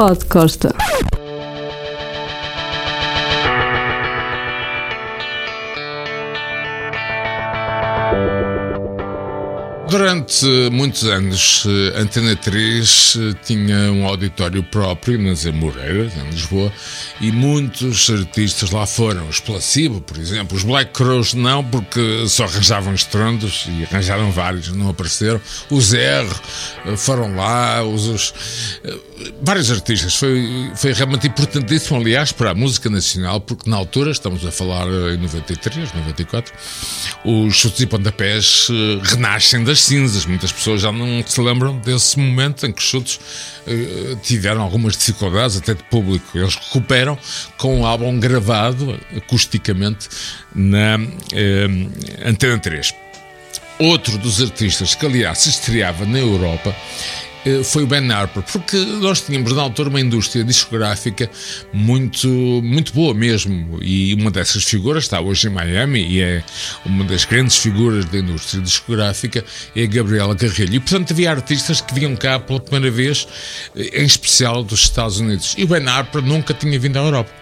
Pod Costa. Durante muitos anos, a Antena 3 eh, tinha um auditório próprio nas Amoreiras, em Lisboa, e muitos artistas lá foram. Os Placebo, por exemplo, os Black Crows não, porque só arranjavam estrondos e arranjaram vários, não apareceram. Os R eh, foram lá, os, os eh, vários artistas. Foi, foi realmente importantíssimo, aliás, para a música nacional, porque na altura, estamos a falar em 93, 94, os chutes e pontapés renascem das cinzas. Muitas pessoas já não se lembram desse momento em que os chutes uh, tiveram algumas dificuldades, até de público. Eles recuperam com um álbum gravado acusticamente na uh, Antena 3. Outro dos artistas que, aliás, se estreava na Europa eh, foi o Ben Harper, porque nós tínhamos na altura uma indústria discográfica muito, muito boa mesmo, e uma dessas figuras está hoje em Miami e é uma das grandes figuras da indústria discográfica, é a Gabriela Carrilho. E portanto havia artistas que vinham cá pela primeira vez, eh, em especial dos Estados Unidos. E o Ben Harper nunca tinha vindo à Europa.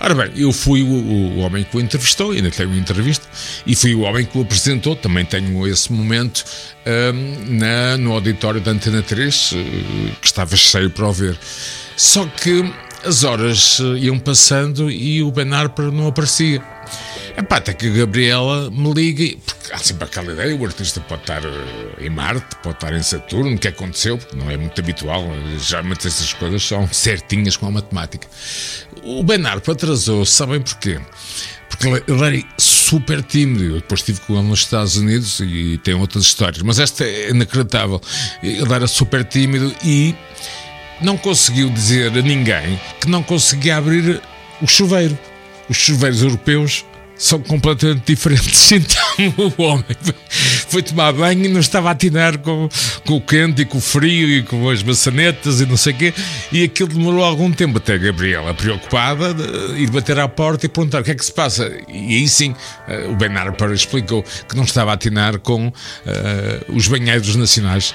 Ora bem, eu fui o, o, homem que o entrevistou, ainda tenho uma entrevista, e fui o homem que o apresentou, também tenho esse momento um, na, no auditório da Antena 3, eh, que estava cheio para o ver. Só que as horas eh, iam passando e o Ben Harper não aparecia. Epá, até que a Gabriela me liga, porque há sempre aquela ideia: o artista pode estar eh, em Marte, pode estar em Saturno, o que aconteceu, porque não é muito habitual, geralmente essas coisas são certinhas com a matemática. O Ben Harper atrasou, sabem porquê? Porque ele era super tímido. Eu depois estive com ele nos Estados Unidos e tem outras histórias, mas esta é inacreditável. Ele era super tímido e não conseguiu dizer a ninguém que não conseguia abrir o chuveiro. Os chuveiros europeus são completamente diferentes. Então o homem foi tomar banho e não estava a atinar com, com o quente e com o frio e com as maçanetas e não sei o quê. E aquilo demorou algum tempo até a Gabriela, preocupada, ir bater à porta e perguntar o que é que se passa. E aí sim, eh, o Ben Harper explicou que não estava a atinar com uh, os banheiros nacionais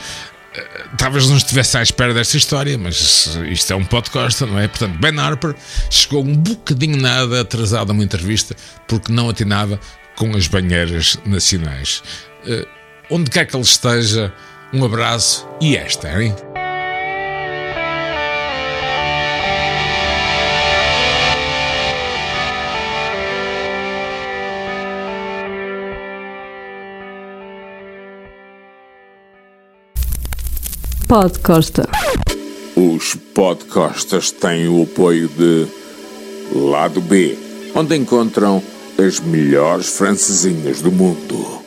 talvez não estivesse à espera desta história, mas isto é um podcast, não é? Portanto, Ben Harper chegou um bocadinho nada atrasado a uma entrevista porque não atinava com as banheiras nacionais. Uh, onde quer que ele esteja, um abraço e esta, hein? Podcosta. Os podcastas têm o apoio de Lado B, onde encontram as melhores francesinhas do mundo.